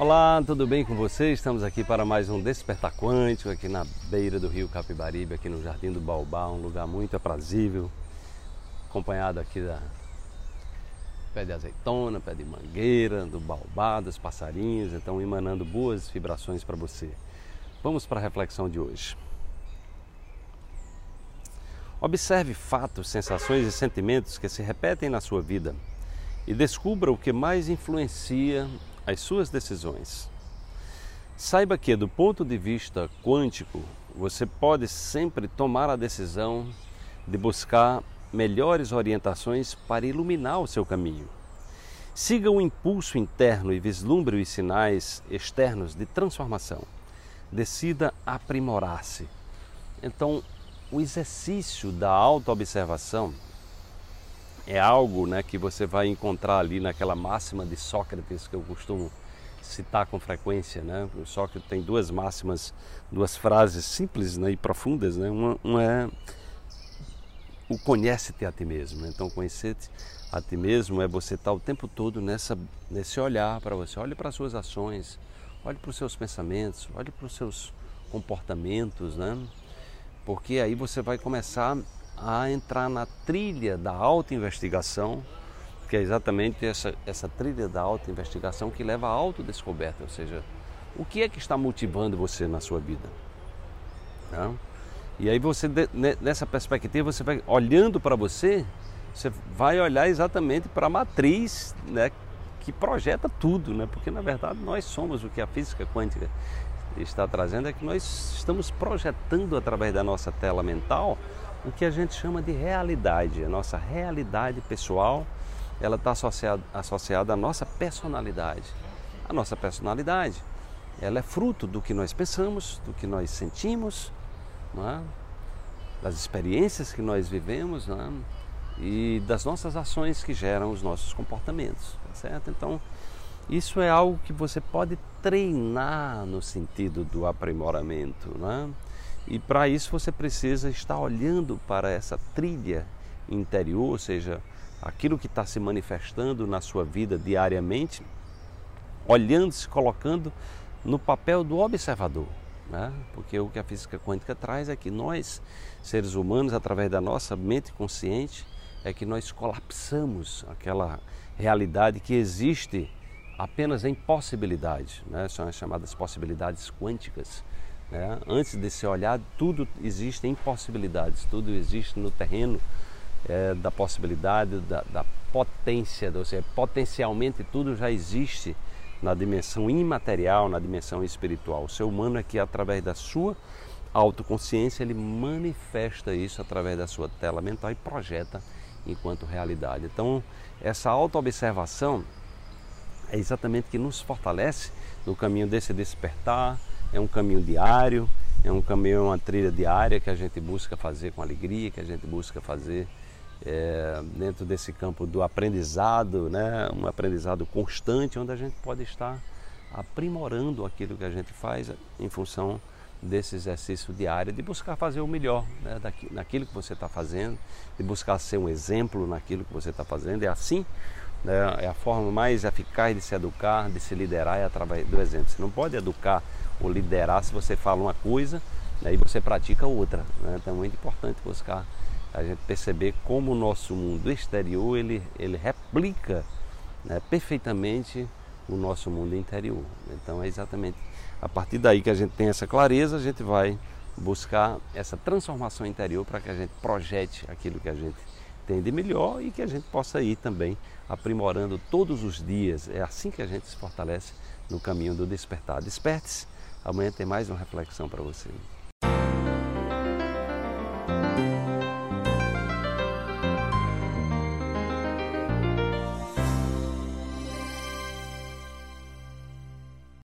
Olá, tudo bem com vocês? Estamos aqui para mais um Despertar Quântico, aqui na beira do rio Capibaribe, aqui no Jardim do Baobá, um lugar muito aprazível, acompanhado aqui da pé de azeitona, pé de mangueira, do baobá, dos passarinhos, então emanando boas vibrações para você. Vamos para a reflexão de hoje. Observe fatos, sensações e sentimentos que se repetem na sua vida e descubra o que mais influencia as suas decisões. Saiba que, do ponto de vista quântico, você pode sempre tomar a decisão de buscar melhores orientações para iluminar o seu caminho. Siga o impulso interno e vislumbre os sinais externos de transformação. Decida aprimorar-se. Então, o exercício da autoobservação é algo né, que você vai encontrar ali naquela máxima de Sócrates que eu costumo citar com frequência. Né? O Sócrates tem duas máximas, duas frases simples né, e profundas. Né? Uma, uma é o conhece-te a ti mesmo. Então, conhecer-te a ti mesmo é você estar o tempo todo nessa, nesse olhar para você. Olhe para as suas ações, olhe para os seus pensamentos, olhe para os seus comportamentos, né? Porque aí você vai começar a entrar na trilha da autoinvestigação, que é exatamente essa, essa trilha da autoinvestigação que leva à autodescoberta, ou seja, o que é que está motivando você na sua vida. Né? E aí você, nessa perspectiva, você vai olhando para você, você vai olhar exatamente para a matriz né, que projeta tudo, né? porque na verdade nós somos o que a física quântica está trazendo, é que nós estamos projetando através da nossa tela mental o que a gente chama de realidade. A nossa realidade pessoal, ela está associada, associada à nossa personalidade. A nossa personalidade, ela é fruto do que nós pensamos, do que nós sentimos, é? das experiências que nós vivemos é? e das nossas ações que geram os nossos comportamentos, tá certo? Então, isso é algo que você pode treinar no sentido do aprimoramento, é? E para isso você precisa estar olhando para essa trilha interior, ou seja, aquilo que está se manifestando na sua vida diariamente, olhando, se colocando no papel do observador. Né? Porque o que a física quântica traz é que nós, seres humanos, através da nossa mente consciente, é que nós colapsamos aquela realidade que existe apenas em possibilidades, né? são as chamadas possibilidades quânticas. Né? Antes de se olhar, tudo existe em possibilidades, tudo existe no terreno é, da possibilidade, da, da potência, ou seja, potencialmente tudo já existe na dimensão imaterial, na dimensão espiritual. O ser humano é que, através da sua autoconsciência, ele manifesta isso através da sua tela mental e projeta enquanto realidade. Então, essa autoobservação é exatamente que nos fortalece no caminho desse despertar, é um caminho diário, é um caminho, é uma trilha diária que a gente busca fazer com alegria, que a gente busca fazer é, dentro desse campo do aprendizado, né? um aprendizado constante, onde a gente pode estar aprimorando aquilo que a gente faz em função desse exercício diário, de buscar fazer o melhor né? naquilo que você está fazendo, de buscar ser um exemplo naquilo que você está fazendo. É assim, né? é a forma mais eficaz de se educar, de se liderar é através do exemplo. Você não pode educar ou liderar se você fala uma coisa né, e você pratica outra. Né? Então é muito importante buscar a gente perceber como o nosso mundo exterior ele, ele replica né, perfeitamente o nosso mundo interior. Então é exatamente a partir daí que a gente tem essa clareza, a gente vai buscar essa transformação interior para que a gente projete aquilo que a gente tem de melhor e que a gente possa ir também aprimorando todos os dias. É assim que a gente se fortalece no caminho do despertar. Desperte-se Amanhã tem mais uma reflexão para você.